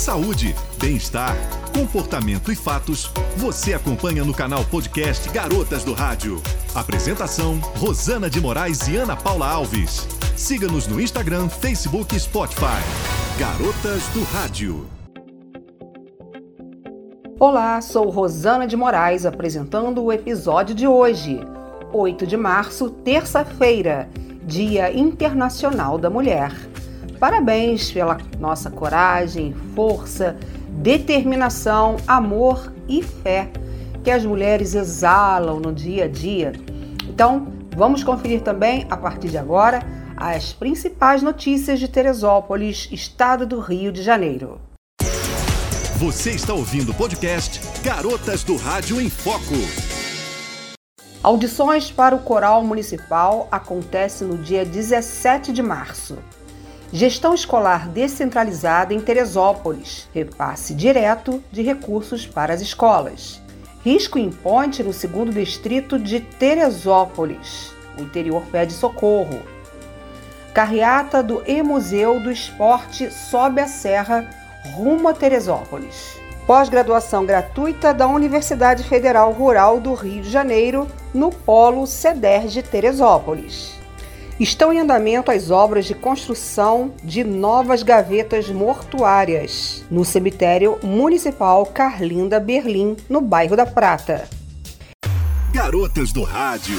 Saúde, bem-estar, comportamento e fatos, você acompanha no canal podcast Garotas do Rádio. Apresentação: Rosana de Moraes e Ana Paula Alves. Siga-nos no Instagram, Facebook e Spotify. Garotas do Rádio. Olá, sou Rosana de Moraes apresentando o episódio de hoje, 8 de março, terça-feira, Dia Internacional da Mulher. Parabéns pela nossa coragem, força, determinação, amor e fé que as mulheres exalam no dia a dia. Então, vamos conferir também, a partir de agora, as principais notícias de Teresópolis, estado do Rio de Janeiro. Você está ouvindo o podcast Garotas do Rádio em Foco. Audições para o Coral Municipal acontece no dia 17 de março. Gestão escolar descentralizada em Teresópolis. Repasse direto de recursos para as escolas. Risco em ponte no segundo distrito de Teresópolis. O interior pede socorro. Carreata do E-Museu do Esporte sobe a serra rumo a Teresópolis. Pós-graduação gratuita da Universidade Federal Rural do Rio de Janeiro, no Polo CEDER de Teresópolis. Estão em andamento as obras de construção de novas gavetas mortuárias no cemitério municipal Carlinda Berlim, no bairro da Prata. Garotas do Rádio.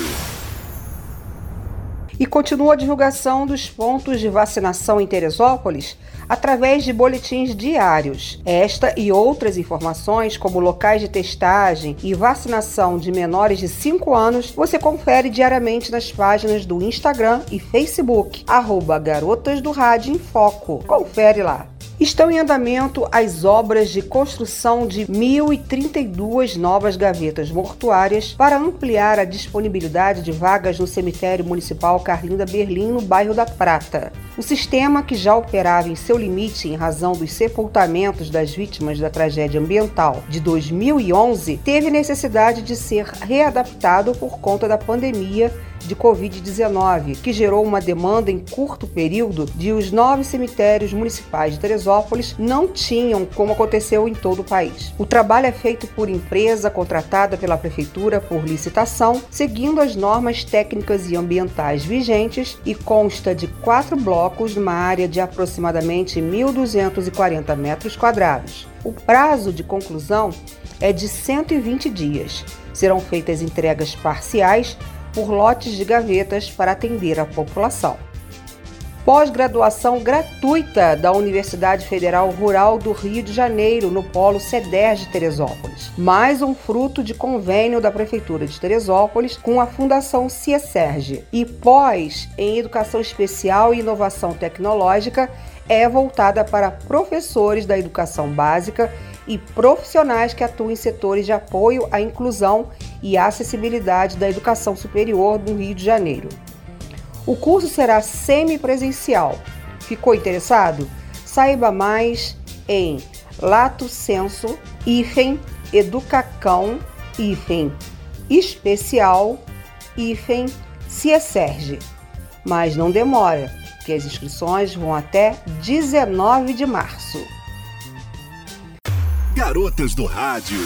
E continua a divulgação dos pontos de vacinação em Teresópolis através de boletins diários. Esta e outras informações, como locais de testagem e vacinação de menores de 5 anos, você confere diariamente nas páginas do Instagram e Facebook, arroba Garotas do Rádio em Foco. Confere lá. Estão em andamento as obras de construção de 1.032 novas gavetas mortuárias para ampliar a disponibilidade de vagas no cemitério municipal Carlinda Berlim, no bairro da Prata. O sistema, que já operava em seu limite em razão dos sepultamentos das vítimas da tragédia ambiental de 2011, teve necessidade de ser readaptado por conta da pandemia de Covid-19, que gerou uma demanda em curto período de os nove cemitérios municipais de Teresópolis não tinham, como aconteceu em todo o país. O trabalho é feito por empresa contratada pela Prefeitura por licitação, seguindo as normas técnicas e ambientais vigentes e consta de quatro blocos numa área de aproximadamente 1.240 metros quadrados. O prazo de conclusão é de 120 dias. Serão feitas entregas parciais por lotes de gavetas para atender a população. Pós-graduação gratuita da Universidade Federal Rural do Rio de Janeiro, no Polo CEDER de Teresópolis. Mais um fruto de convênio da Prefeitura de Teresópolis com a Fundação CIESERGE. E pós em Educação Especial e Inovação Tecnológica é voltada para professores da educação básica e profissionais que atuam em setores de apoio à inclusão acessibilidade da educação superior do Rio de Janeiro. O curso será semipresencial. Ficou interessado? Saiba mais em Lato Senso, hífen, Educacão, hífen, especial, hífen, Cieserge. Mas não demora, que as inscrições vão até 19 de março. Garotas do Rádio.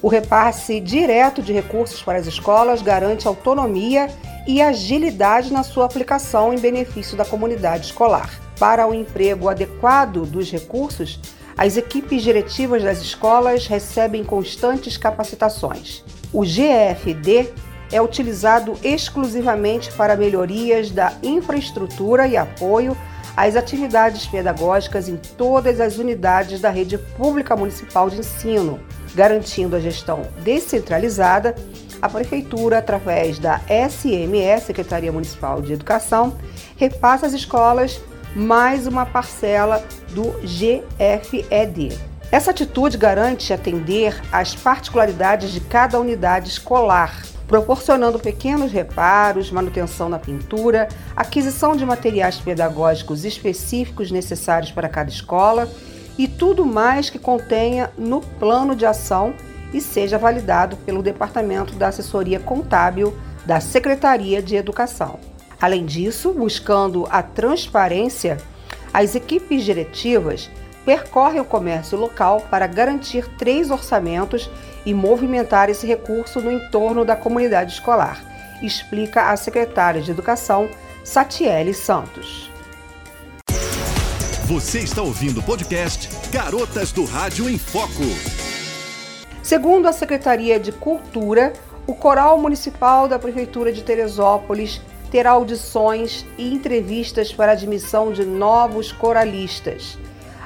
O repasse direto de recursos para as escolas garante autonomia e agilidade na sua aplicação em benefício da comunidade escolar. Para o emprego adequado dos recursos, as equipes diretivas das escolas recebem constantes capacitações. O GFD é utilizado exclusivamente para melhorias da infraestrutura e apoio às atividades pedagógicas em todas as unidades da rede pública municipal de ensino, garantindo a gestão descentralizada. A Prefeitura, através da SMS, Secretaria Municipal de Educação, repassa às escolas mais uma parcela do GFED. Essa atitude garante atender às particularidades de cada unidade escolar, proporcionando pequenos reparos, manutenção na pintura, aquisição de materiais pedagógicos específicos necessários para cada escola e tudo mais que contenha no plano de ação e seja validado pelo Departamento da Assessoria Contábil da Secretaria de Educação. Além disso, buscando a transparência, As equipes diretivas percorrem o comércio local para garantir três orçamentos e movimentar esse recurso no entorno da comunidade escolar, explica a secretária de Educação, Satiele Santos. Você está ouvindo o podcast Garotas do Rádio em Foco. Segundo a Secretaria de Cultura, o Coral Municipal da Prefeitura de Teresópolis terá audições e entrevistas para admissão de novos coralistas.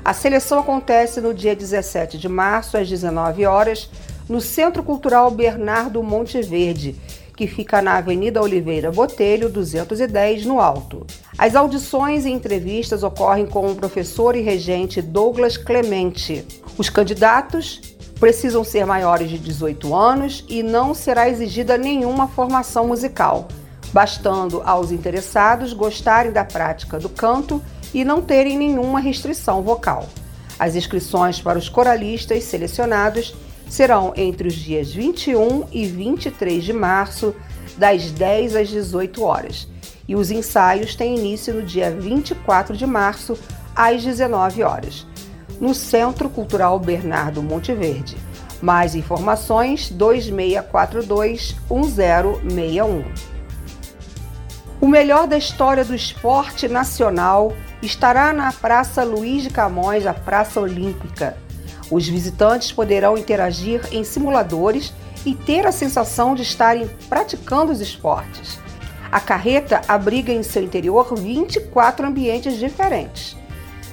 A seleção acontece no dia 17 de março, às 19 horas, no Centro Cultural Bernardo Monteverde, que fica na Avenida Oliveira Botelho, 210, no Alto. As audições e entrevistas ocorrem com o professor e regente Douglas Clemente. Os candidatos precisam ser maiores de 18 anos e não será exigida nenhuma formação musical, bastando aos interessados gostarem da prática do canto e não terem nenhuma restrição vocal. As inscrições para os coralistas selecionados serão entre os dias 21 e 23 de março, das 10 às 18 horas, e os ensaios têm início no dia 24 de março, às 19 horas, no Centro Cultural Bernardo Monteverde. Mais informações 2642 1061. O melhor da história do esporte nacional estará na Praça Luiz de Camões, a Praça Olímpica. Os visitantes poderão interagir em simuladores e ter a sensação de estarem praticando os esportes. A carreta abriga em seu interior 24 ambientes diferentes,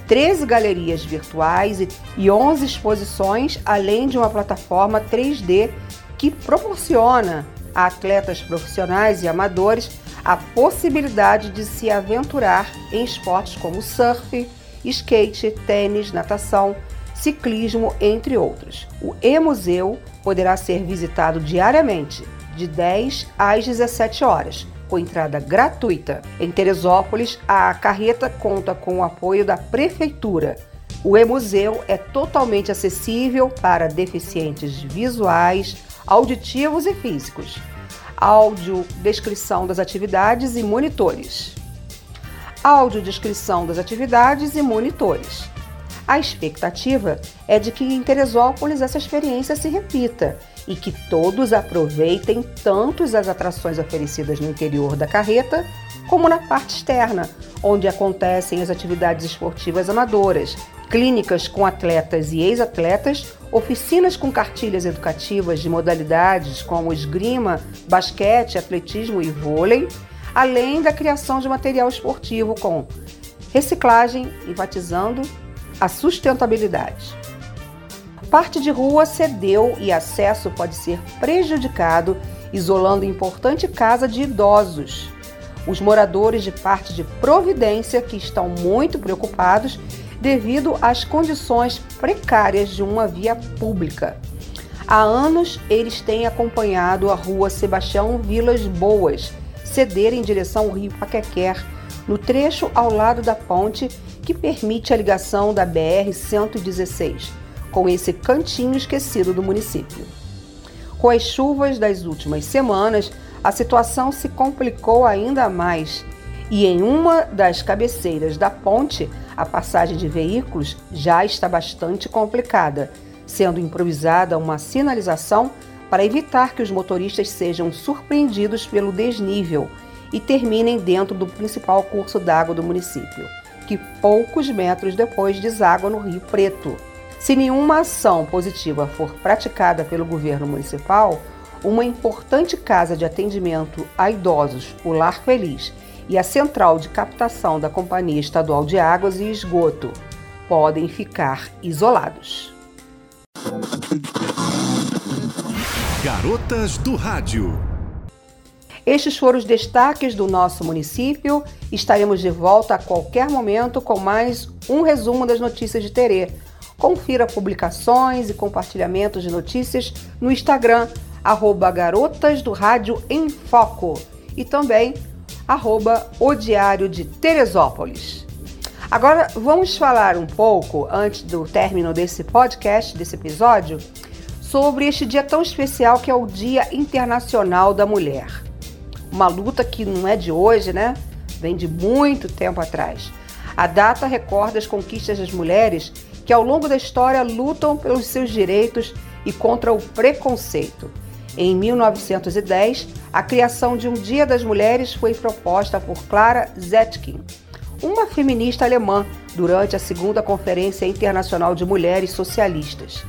13 galerias virtuais e 11 exposições, além de uma plataforma 3D que proporciona a atletas profissionais e amadores a possibilidade de se aventurar em esportes como surf, skate, tênis, natação, ciclismo, entre outros. O e-museu poderá ser visitado diariamente, de 10 às 17 horas, com entrada gratuita. Em Teresópolis, a carreta conta com o apoio da Prefeitura. O e-museu é totalmente acessível para deficientes visuais, auditivos e físicos áudio, descrição das atividades e monitores. Áudio, descrição das atividades e monitores. A expectativa é de que em Teresópolis essa experiência se repita e que todos aproveitem tanto as atrações oferecidas no interior da carreta como na parte externa, onde acontecem as atividades esportivas amadoras, clínicas com atletas e ex-atletas, oficinas com cartilhas educativas de modalidades como esgrima, basquete, atletismo e vôlei, além da criação de material esportivo com reciclagem, enfatizando a sustentabilidade. Parte de rua cedeu e acesso pode ser prejudicado, isolando importante casa de idosos. Os moradores de parte de Providência, que estão muito preocupados devido às condições precárias de uma via pública. Há anos eles têm acompanhado a rua Sebastião Vilas Boas ceder em direção ao rio Paquequer, no trecho ao lado da ponte que permite a ligação da BR-116, com esse cantinho esquecido do município. Com as chuvas das últimas semanas, a situação se complicou ainda mais e em uma das cabeceiras da ponte, a passagem de veículos já está bastante complicada, sendo improvisada uma sinalização para evitar que os motoristas sejam surpreendidos pelo desnível e terminem dentro do principal curso d'água do município, que poucos metros depois deságua no Rio Preto. Se nenhuma ação positiva for praticada pelo governo municipal, uma importante casa de atendimento a idosos, o Lar Feliz, e a central de captação da Companhia Estadual de Águas e Esgoto podem ficar isolados. Garotas do Rádio. Estes foram os destaques do nosso município. Estaremos de volta a qualquer momento com mais um resumo das notícias de Terê. Confira publicações e compartilhamentos de notícias no Instagram, arroba Garotas do Rádio em Foco. E também arroba o Diário de Teresópolis. Agora vamos falar um pouco, antes do término desse podcast, desse episódio, sobre este dia tão especial que é o Dia Internacional da Mulher. Uma luta que não é de hoje, né? Vem de muito tempo atrás. A data recorda as conquistas das mulheres que, ao longo da história, lutam pelos seus direitos e contra o preconceito. Em 1910, a criação de um Dia das Mulheres foi proposta por Clara Zetkin, uma feminista alemã, durante a Segunda Conferência Internacional de Mulheres Socialistas.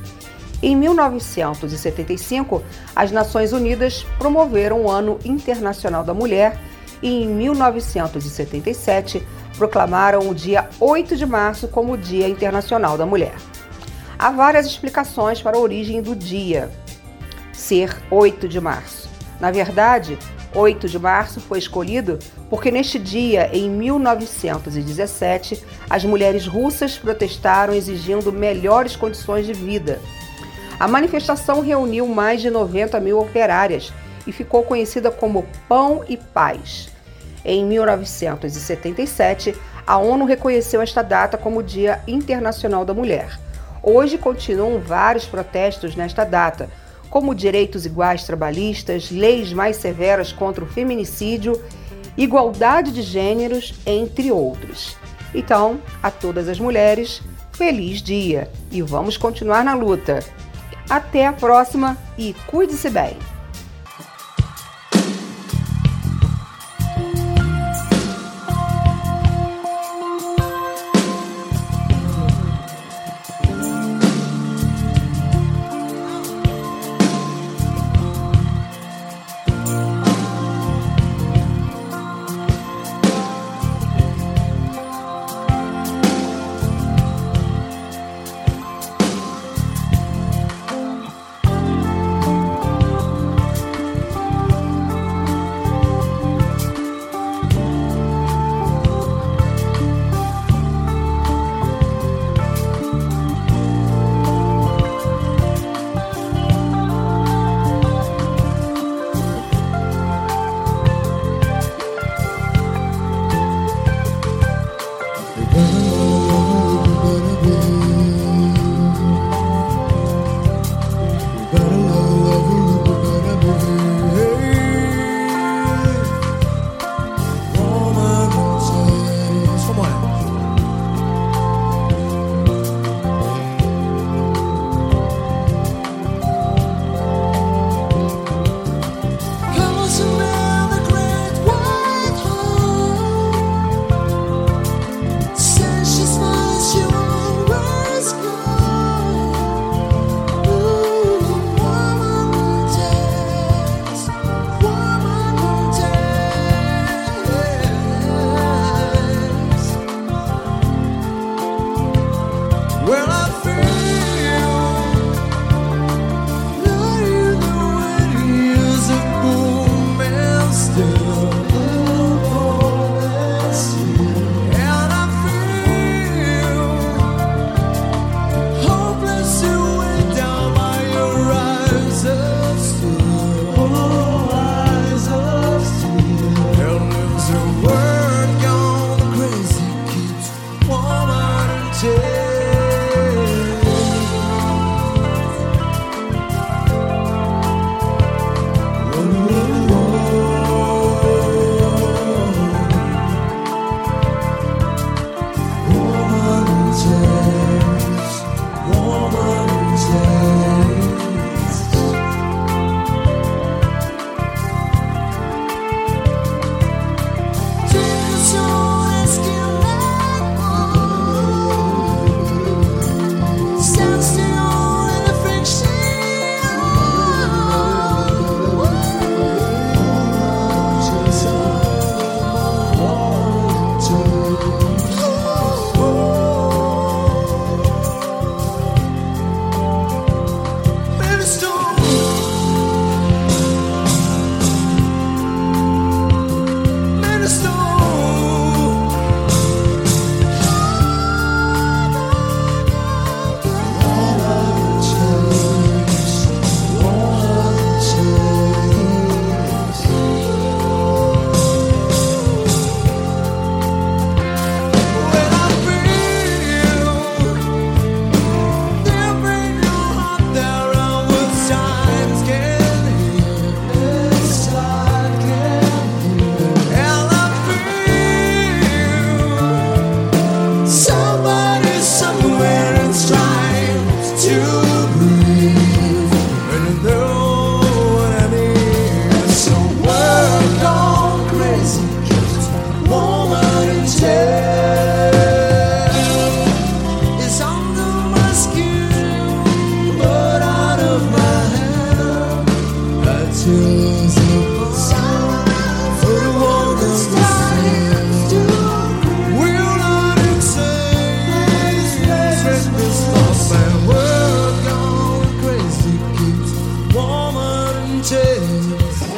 Em 1975, as Nações Unidas promoveram o Ano Internacional da Mulher e, em 1977, proclamaram o dia 8 de março como Dia Internacional da Mulher. Há várias explicações para a origem do dia ser 8 de março. Na verdade, 8 de março foi escolhido porque neste dia, em 1917, as mulheres russas protestaram exigindo melhores condições de vida. A manifestação reuniu mais de 90 mil operárias e ficou conhecida como Pão e Paz. Em 1977, a ONU reconheceu esta data como Dia Internacional da Mulher. Hoje continuam vários protestos nesta data, como direitos iguais trabalhistas, leis mais severas contra o feminicídio, igualdade de gêneros, entre outros. Então, a todas as mulheres, feliz dia e vamos continuar na luta. Até a próxima e cuide-se bem! mountains